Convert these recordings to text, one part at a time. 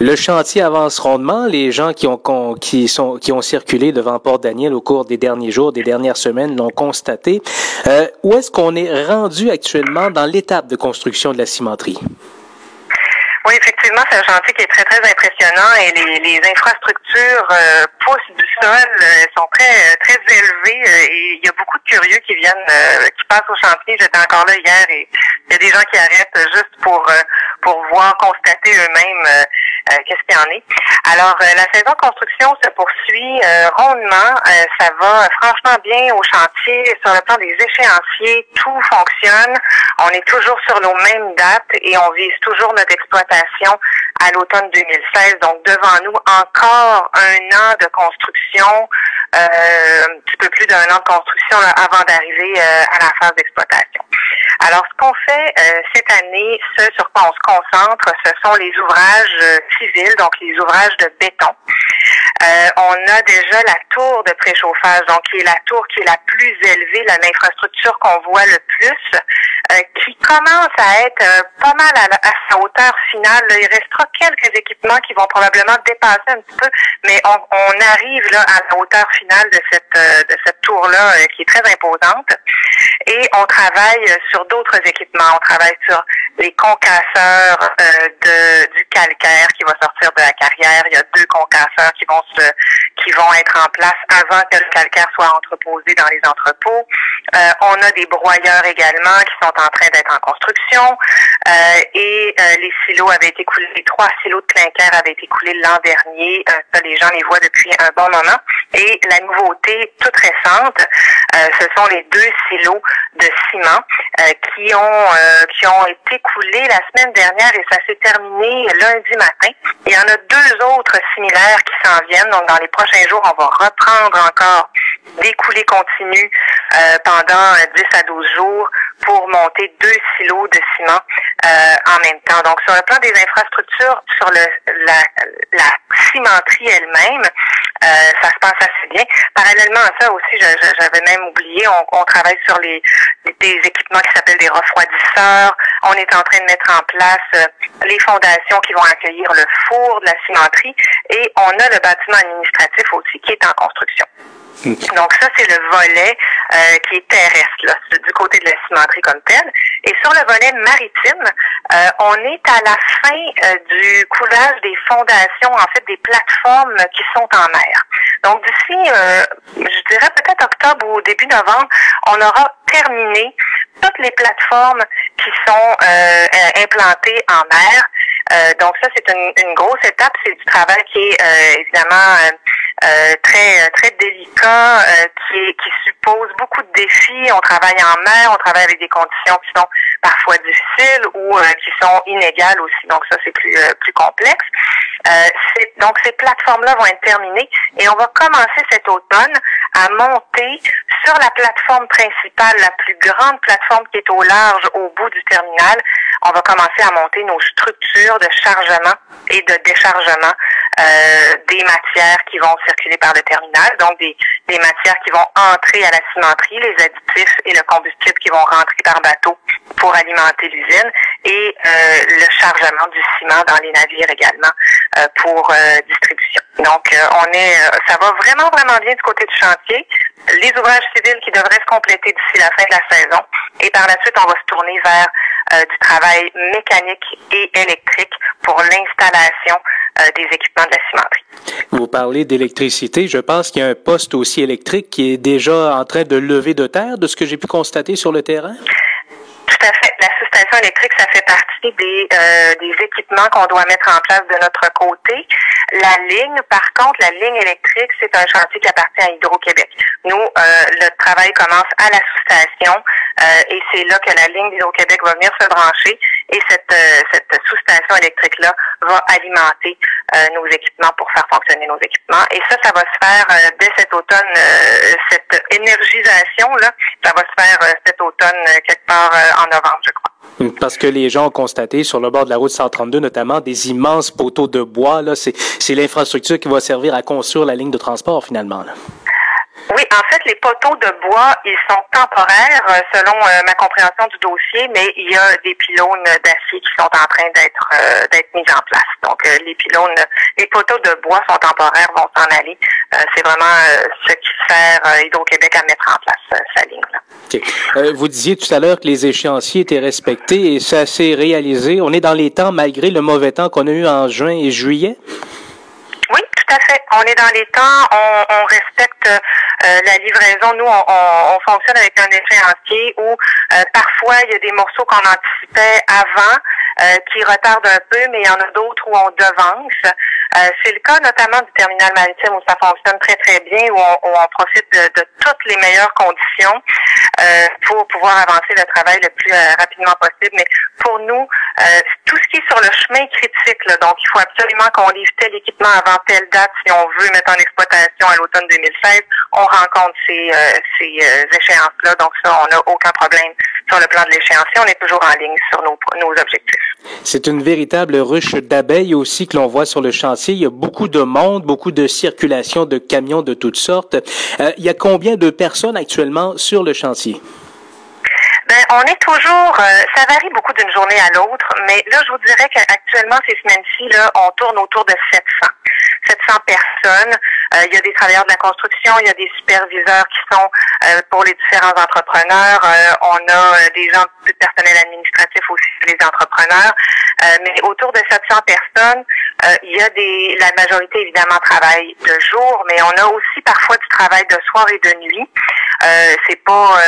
Le chantier avance rondement. Les gens qui ont, qui sont, qui ont circulé devant Port-Daniel au cours des derniers jours, des dernières semaines l'ont constaté. Euh, où est-ce qu'on est rendu actuellement dans l'étape de construction de la cimenterie? Oui, effectivement, c'est un chantier qui est très, très impressionnant et les, les infrastructures euh, poussent du sol, euh, sont très, très élevées euh, et il y a beaucoup de curieux qui viennent, qui passent au chantier. J'étais encore là hier et il y a des gens qui arrêtent juste pour, pour voir, constater eux-mêmes qu'est-ce qu'il y en est? Alors, la saison construction se poursuit rondement. ça va franchement bien au chantier. Sur le plan des échéanciers, tout fonctionne. On est toujours sur nos mêmes dates et on vise toujours notre exploitation à l'automne 2016. Donc, devant nous, encore un an de construction, euh, un petit peu plus d'un an de construction avant d'arriver euh, à la phase d'exploitation. Alors, ce qu'on fait euh, cette année, ce sur quoi on se concentre, ce sont les ouvrages civils, donc les ouvrages de béton. on a déjà la tour de préchauffage, donc qui est la tour qui est la plus élevée, l'infrastructure qu'on voit le plus, qui commence à être pas mal à, sa hauteur finale il restera quelques équipements qui vont probablement dépasser un petit peu, mais on, arrive là à la hauteur finale de cette euh, de cette tour-là euh, qui est très imposante. Et on travaille sur d'autres équipements. On travaille sur les concasseurs euh, du calcaire qui va sortir de la carrière. Il y a deux concasseurs qui vont se qui vont être en place avant que le calcaire soit entreposé dans les entrepôts. on a des broyeurs également qui sont en train d'être en construction. et les silos avaient été coulés, les trois silos de clinker avaient été coulés l'an dernier. Euh, ça, les gens les voient depuis un bon moment. Et la nouveauté toute récente, euh, ce sont les deux silos de ciment euh, qui ont qui ont été coulés la semaine dernière et ça s'est terminé lundi matin. Il y en a deux autres similaires qui s'en viennent. Donc, dans les prochains jours, on va reprendre encore des coulées continues pendant 10 à 12 jours pour monter deux silos de ciment en même temps. Donc, sur le plan des infrastructures, sur le, la, la cimenterie elle-même, euh, ça se passe assez bien. Parallèlement à ça aussi, j'avais même oublié, on, on, travaille sur les des équipements qui s'appellent des refroidisseurs. On est en train de mettre en place euh, les fondations qui vont accueillir le four de la cimenterie et on a le bâtiment administratif aussi qui est en construction. Donc ça, c'est le volet euh, qui est terrestre, là, du côté de la cimenterie comme telle. Et sur le volet maritime, euh, on est à la fin euh, du coulage des fondations, en fait, des plateformes qui sont en mer. Donc d'ici, je dirais peut-être octobre ou début novembre, on aura terminé toutes les plateformes qui sont implantées en mer. donc ça, c'est une, une, grosse étape. C'est du travail qui est évidemment euh, très très délicat, euh, qui, qui suppose beaucoup de défis. On travaille en mer, on travaille avec des conditions qui sont parfois difficiles ou euh, qui sont inégales aussi. Donc ça, c'est plus plus complexe. Donc ces plateformes-là vont être terminées et on va commencer cet automne à monter sur la plateforme principale, la plus grande plateforme qui est au large au bout du terminal. On va commencer à monter nos structures de chargement et de déchargement euh, des matières qui vont circuler par le terminal, donc des, des matières qui vont entrer à la cimenterie, les additifs et le combustible qui vont rentrer par bateau pour alimenter l'usine et euh, le chargement du ciment dans les navires également euh, pour distribution. Donc, on est, ça va vraiment, vraiment bien du côté du chantier. Les ouvrages civils qui devraient se compléter d'ici la fin de la saison. Et par la suite, on va se tourner vers du travail mécanique et électrique pour l'installation euh, des équipements de la cimenterie. Vous parlez d'électricité. Je pense qu'il y a un poste aussi électrique qui est déjà en train de lever de terre, de ce que j'ai pu constater sur le terrain. Tout à fait. La sous-station électrique, ça fait partie des, euh, des équipements qu'on doit mettre en place de notre côté. La ligne, par contre, la ligne électrique, c'est un chantier qui appartient à Hydro-Québec. Nous, euh, le travail commence à la sous-station euh, et c'est là que la ligne d'Hydro-Québec va venir se brancher et cette, cette sous-station électrique-là va alimenter nos équipements pour faire fonctionner nos équipements. Et ça, ça va se faire dès cet automne, cette énergisation-là, ça va se faire cet automne quelque part en novembre, je crois. Parce que les gens ont constaté sur le bord de la route 132 notamment des immenses poteaux de bois. Là, c'est, c'est l'infrastructure qui va servir à construire la ligne de transport finalement. Là. Oui, en les poteaux de bois, ils sont temporaires euh, selon euh, ma compréhension du dossier, mais il y a des pylônes d'acier qui sont en train d'être euh, d'être mis en place. Donc, les pylônes, les poteaux de bois sont temporaires, vont s'en aller. c'est vraiment ce qui sert Hydro-Québec à mettre en place sa ligne. Là. vous disiez tout à l'heure que les échéanciers étaient respectés et ça s'est réalisé. On est dans les temps malgré le mauvais temps qu'on a eu en juin et juillet? Oui, tout à fait. On est dans les temps, on, on respecte euh, la livraison. Nous, on, on, fonctionne avec un échéancier où euh, parfois il y a des morceaux qu'on anticipait avant euh, qui retardent un peu, mais il y en a d'autres où on devance. c'est le cas notamment du terminal maritime où ça fonctionne très très bien, où on, où on profite de, de, toutes les meilleures conditions pour pouvoir avancer le travail le plus rapidement possible. Mais pour nous, tout ce qui est sur le chemin critique, là, donc il faut absolument qu'on livre tel équipement avant telle date si on veut mettre en exploitation à l'automne 2016. On rencontre ces, ces échéances-là, donc ça, on n'a aucun problème sur le plan de l'échéancier. On est toujours en ligne sur nos, nos objectifs. C'est une véritable ruche d'abeilles aussi que l'on voit sur le chantier. Il y a beaucoup de monde, beaucoup de circulation de camions de toutes sortes. Euh, il y a combien de personnes actuellement sur le chantier? Ben, on est toujours, euh, ça varie beaucoup d'une journée à l'autre, mais là, je vous dirais qu'actuellement, ces semaines-ci, là, on tourne autour de 700. 700 personnes. Euh, il y a des travailleurs de la construction, il y a des superviseurs qui sont euh, pour les différents entrepreneurs. on a des gens du personnel administratif aussi, les entrepreneurs. mais autour de 700 personnes, il y a des, la majorité évidemment travaille de jour, mais on a aussi parfois du travail de soir et de nuit. C'est pas,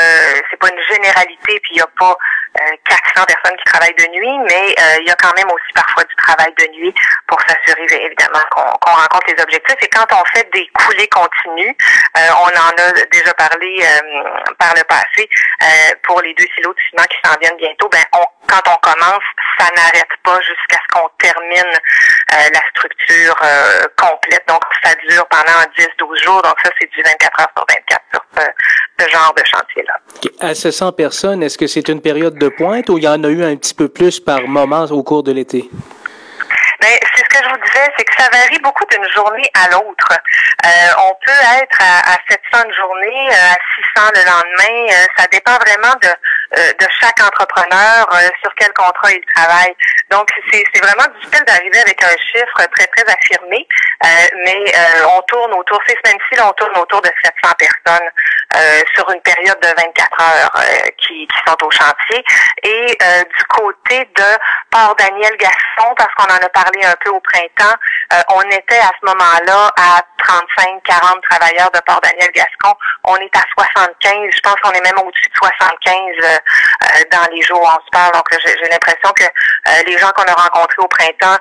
c'est pas une généralité puis il n'y a pas 400 euh, personnes qui travaillent de nuit, mais euh, il y a quand même aussi parfois du travail de nuit pour s'assurer évidemment qu'on rencontre les objectifs. Et quand on fait des coulées continues, euh, on en a déjà parlé par le passé, pour les deux silos de ciment qui s'en viennent bientôt, ben on, quand on commence, ça n'arrête pas jusqu'à ce qu'on termine la structure complète. Donc ça dure pendant 10-12 jours, donc ça c'est du 24 heures sur 24 sur ce, genre de chantier-là. À 700 personnes, est-ce que c'est une période de pointe ou il y en a eu un petit peu plus par moment au cours de l'été? Ben, c'est ce que je vous disais, c'est que ça varie beaucoup d'une journée à l'autre. Euh, on peut être à, à 700 une journée, euh, à 600 le lendemain. Euh, ça dépend vraiment de, de chaque entrepreneur sur quel contrat il travaille. Donc, c'est vraiment difficile d'arriver avec un chiffre très, très affirmé, mais on tourne autour, ces semaines-ci, on tourne autour de 700 personnes sur une période de 24 heures qui, qui sont au chantier. Et du côté de Port Daniel Gaston, parce qu'on en a parlé un peu au printemps, euh, on était à ce moment-là à 35-40 travailleurs de Port-Daniel-Gascon. On est à 75. Je pense qu'on est même au-dessus de 75 euh, euh, dans les jours où on se parle. Donc, j'ai l'impression que les gens qu'on a rencontrés au printemps,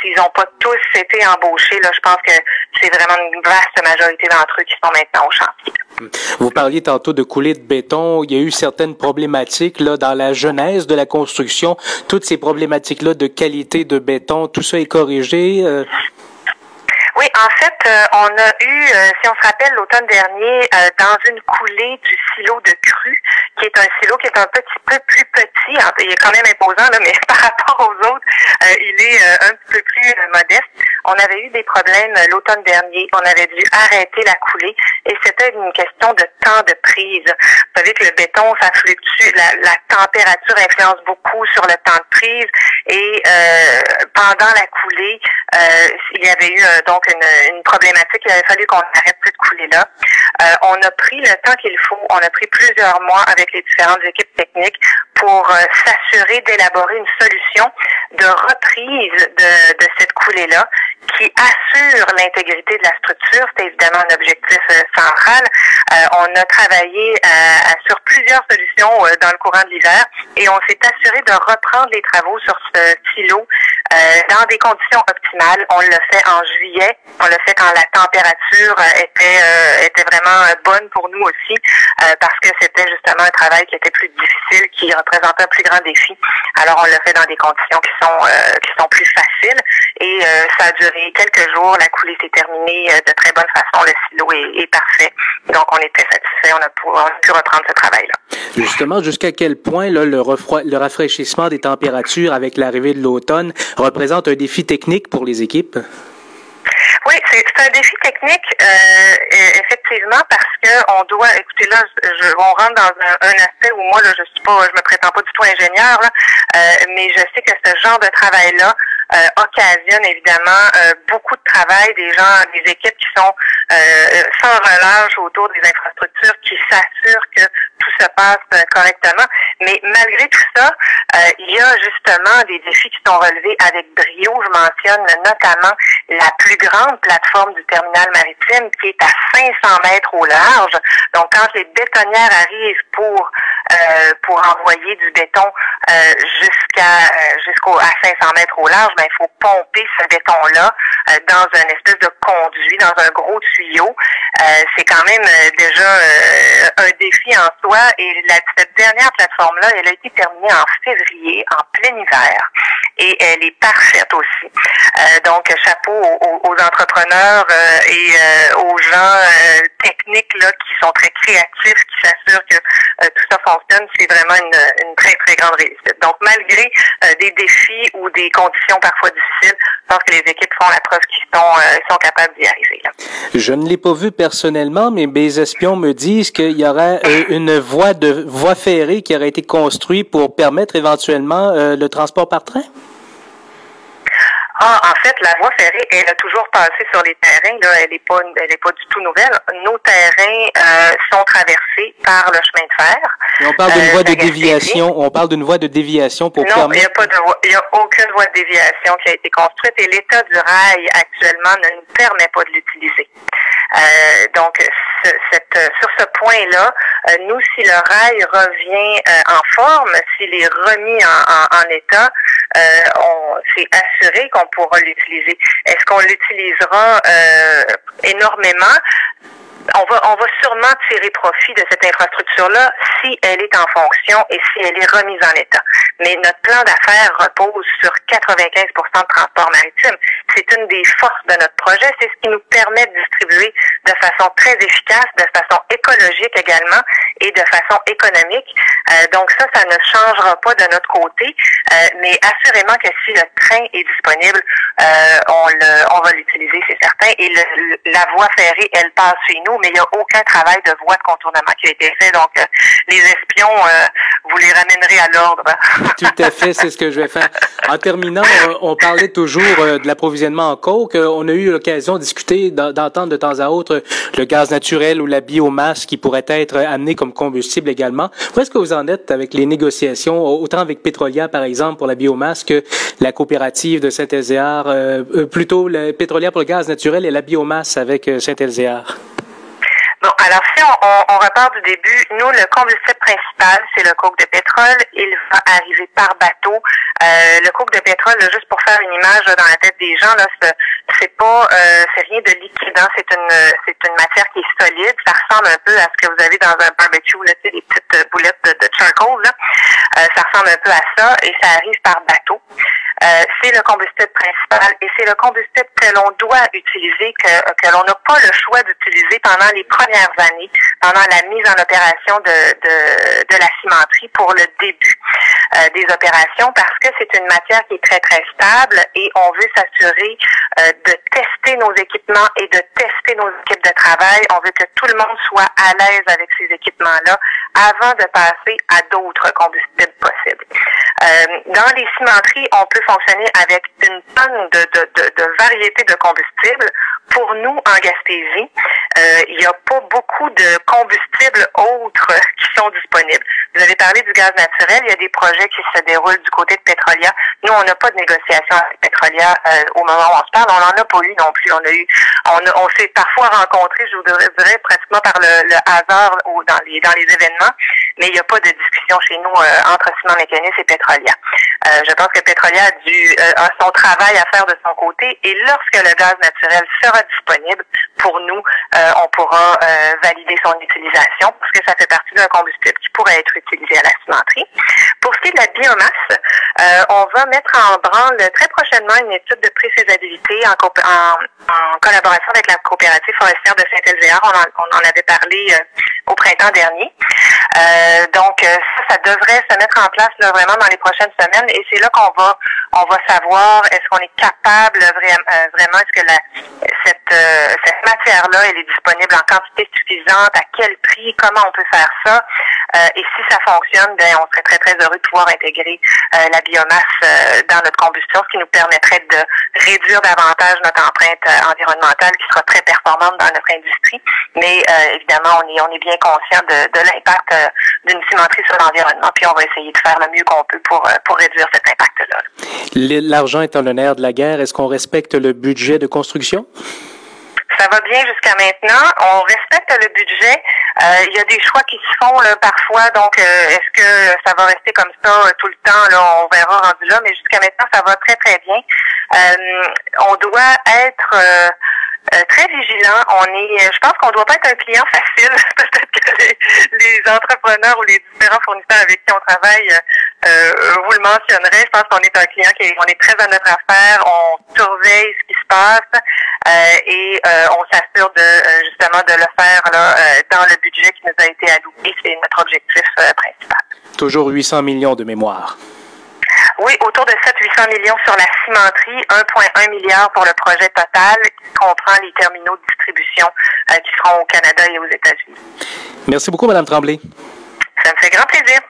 s'ils n'ont pas tous été embauchés, là, je pense que c'est vraiment une vaste majorité d'entre eux qui sont maintenant au chantier. Vous parliez tantôt de couler de béton. Il y a eu certaines problématiques là dans la genèse de la construction. Toutes ces problématiques-là de qualité de béton, tout ça est corrigé. Euh? Oui, en fait, euh, on a eu, euh, si on se rappelle, l'automne dernier, dans une coulée du silo de cru, qui est un silo qui est un petit peu plus petit, il est quand même imposant, là, mais par rapport aux autres, il est un petit peu plus modeste. On avait eu des problèmes l'automne dernier. On avait dû arrêter la coulée et c'était une question de temps de prise. Vous savez que le béton, ça fluctue, la, température influence beaucoup sur le temps de prise et euh, pendant la coulée, euh, il y avait eu euh, donc une, problématique. Il avait fallu qu'on arrête cette coulée-là. Euh, on a pris le temps qu'il faut. On a pris plusieurs mois avec les différentes équipes techniques pour s'assurer d'élaborer une solution de reprise de, de cette coulée-là qui assure l'intégrité de la structure. C'est évidemment un objectif euh, central. Euh, on a travaillé euh, sur plusieurs solutions dans le courant de l'hiver et on s'est assuré de reprendre les travaux sur ce silo dans des conditions optimales. On l'a fait en juillet. On l'a fait quand la température était était vraiment bonne pour nous aussi, parce que c'était justement un travail qui était plus difficile, qui représentait un plus grand défi. Alors on l'a fait dans des conditions qui sont qui sont plus faciles et ça a duré quelques jours. La coulée s'est terminée de très bonne façon. Le silo est, parfait. Donc on était satisfait. On a, pu, on a pu reprendre ce travail-là. Justement, jusqu'à quel point là, le, le rafraîchissement des températures avec l'arrivée de l'automne représente un défi technique pour les équipes? Oui, c'est un défi technique, euh, effectivement, parce que on doit, écoutez là, je, on rentre dans un, un, aspect où moi là, je suis pas, je me prétends pas du tout ingénieur, là, euh, mais je sais que ce genre de travail-là occasionne évidemment euh, beaucoup de travail des gens, des équipes qui sont euh, sans relâche autour des infrastructures, qui s'assurent que tout se passe correctement. Mais malgré tout ça, il y a justement des défis qui sont relevés avec brio. Je mentionne notamment la plus grande plateforme du terminal maritime qui est à 500 mètres au large. Donc, quand les bétonnières arrivent pour pour envoyer du béton jusqu'à jusqu'au à 500 mètres au large, ben, il faut pomper ce béton-là euh, dans un espèce de conduit, dans un gros tuyau. Euh, c'est quand même euh, déjà un défi en soi. Et la, cette dernière plateforme-là, elle a été terminée en février, en plein hiver. Et elle est parfaite aussi. donc, chapeau aux, aux entrepreneurs et aux gens techniques là, qui sont très créatifs, qui s'assurent que tout ça fonctionne. C'est vraiment une, une, très, très grande réussite. Donc, malgré des défis ou des conditions parfois difficiles. Je pense que les équipes font la preuve qu'ils sont, euh, sont capables d'y arriver. Là. Je ne l'ai pas vu personnellement, mais mes espions me disent qu'il y aurait euh, une voie de voie ferrée qui aurait été construite pour permettre éventuellement euh, le transport par train. Ah, en fait, la voie ferrée, elle a toujours passé sur les terrains. Là, elle n'est pas, elle est pas du tout nouvelle. Nos terrains euh, sont traversés par le chemin de fer. Et on parle d'une euh, voie de déviation. On parle d'une voie de déviation pour non, il n'y a pas de voie, il y a aucune voie de déviation qui a été construite et l'état du rail actuellement ne nous permet pas de l'utiliser. Euh, donc, cette, sur ce point-là, euh, nous, si le rail revient euh, en forme, s'il est remis en, en, en état, on c'est assuré qu'on pourra l'utiliser. Est-ce qu'on l'utilisera énormément? On va, on va sûrement tirer profit de cette infrastructure-là si elle est en fonction et si elle est remise en état. Mais notre plan d'affaires repose sur 95% de transport maritime. C'est une des forces de notre projet. C'est ce qui nous permet de distribuer de façon très efficace, de façon écologique également et de façon économique. Euh, donc ça, ça ne changera pas de notre côté. Euh, mais assurément que si le train est disponible, euh, on, le, on va l'utiliser, c'est certain. Et le, la voie ferrée, elle passe chez nous mais il n'y a aucun travail de voie de contournement qui a été fait. Donc, euh, les espions, euh, vous les ramènerez à l'ordre. Tout à fait, c'est ce que je vais faire. En terminant, on, parlait toujours euh, de l'approvisionnement en coke. On a eu l'occasion de discuter, d'entendre de temps à autre le gaz naturel ou la biomasse qui pourrait être amené comme combustible également. Où est-ce que vous en êtes avec les négociations, autant avec Pétrolia, par exemple, pour la biomasse, que la coopérative de Saint-Elzéar, plutôt le Pétrolia pour le gaz naturel et la biomasse avec Saint-Elzéar? Bon, alors si on, on, on, repart du début, nous, le combustible principal, c'est le coke de pétrole. Il va arriver par bateau. Euh, le coke de pétrole, juste pour faire une image dans la tête des gens, là, c'est pas, euh, c'est rien de liquide. Hein. C'est une, c'est une matière qui est solide. Ça ressemble un peu à ce que vous avez dans un barbecue, là, des petites boulettes de, de charcoal. Là. Euh, ça ressemble un peu à ça et ça arrive par bateau. Euh, c'est le combustible principal et c'est le combustible que l'on doit utiliser, que, que l'on n'a pas le choix d'utiliser pendant les premières années, pendant la mise en opération de, de, de la cimenterie pour le début euh, des opérations parce que c'est une matière qui est très, très stable et on veut s'assurer euh, de tester nos équipements et de tester nos équipes de travail. On veut que tout le monde soit à l'aise avec ces équipements-là avant de passer à d'autres combustibles possibles. dans les cimenteries, on peut fonctionner avec une tonne de, de, de, de variétés de combustibles. Pour nous, en Gaspésie, euh, il n'y a pas beaucoup de combustibles autres qui sont disponibles. Vous avez parlé du gaz naturel. Il y a des projets qui se déroulent du côté de Petrolia. Nous, on n'a pas de négociation avec Petrolia euh, au moment où on se parle. On n'en a pas eu non plus. On a eu, on, on s'est parfois rencontrés, je vous dirais, pratiquement par le, le hasard ou dans les dans les événements. Mais il n'y a pas de discussion chez nous entre Ciment Mécanis et Petrolia. je pense que Petrolia a, dû, a son travail à faire de son côté et lorsque le gaz naturel sera disponible pour nous, on pourra valider son utilisation parce que ça fait partie d'un combustible qui pourrait être utilisé à la cimenterie. Pour ce qui est de la biomasse, on va mettre en branle très prochainement une étude de préfaisabilité en, en, collaboration avec la coopérative forestière de Saint-Elzéar. On, on, en avait parlé au printemps dernier. Euh, donc ça, ça devrait se mettre en place là, vraiment dans les prochaines semaines et c'est là qu'on va on va savoir est-ce qu'on est capable vraiment, euh, vraiment est-ce que la, cette euh, cette matière-là elle est disponible en quantité suffisante, à quel prix, comment on peut faire ça et si ça fonctionne, ben on serait très très heureux de pouvoir intégrer la biomasse dans notre combustion, ce qui nous permettrait de réduire davantage notre empreinte environnementale qui sera très performante dans notre industrie. Mais évidemment, on est on est bien conscient de, de l'impact euh, d'une cimenterie sur l'environnement, puis on va essayer de faire le mieux qu'on peut pour, euh, pour réduire cet impact-là. L'argent étant le nerf de la guerre, est-ce qu'on respecte le budget de construction? ça va bien jusqu'à maintenant. On respecte le budget. Euh, il y a des choix qui se font là, parfois, donc est-ce que ça va rester comme ça tout le temps? Là, on verra rendu là, mais jusqu'à maintenant, ça va très, très bien. on doit être euh, très vigilant. On est, euh, je pense qu'on ne doit pas être un client facile. Peut-être que les, entrepreneurs ou les différents fournisseurs avec qui on travaille euh, vous le mentionnerez. Je pense qu'on est un client qui est, on est très à notre affaire. On surveille ce qui se passe et on s'assure de justement de le faire là, dans le budget qui nous a été alloué. C'est notre objectif principal. Toujours 800 millions de mémoire. Oui, autour de 700-800 millions sur la cimenterie, 1,1 milliard pour le projet total qui comprend les terminaux de distribution euh, qui seront au Canada et aux États-Unis. Merci beaucoup, Madame Tremblay. Ça me fait grand plaisir.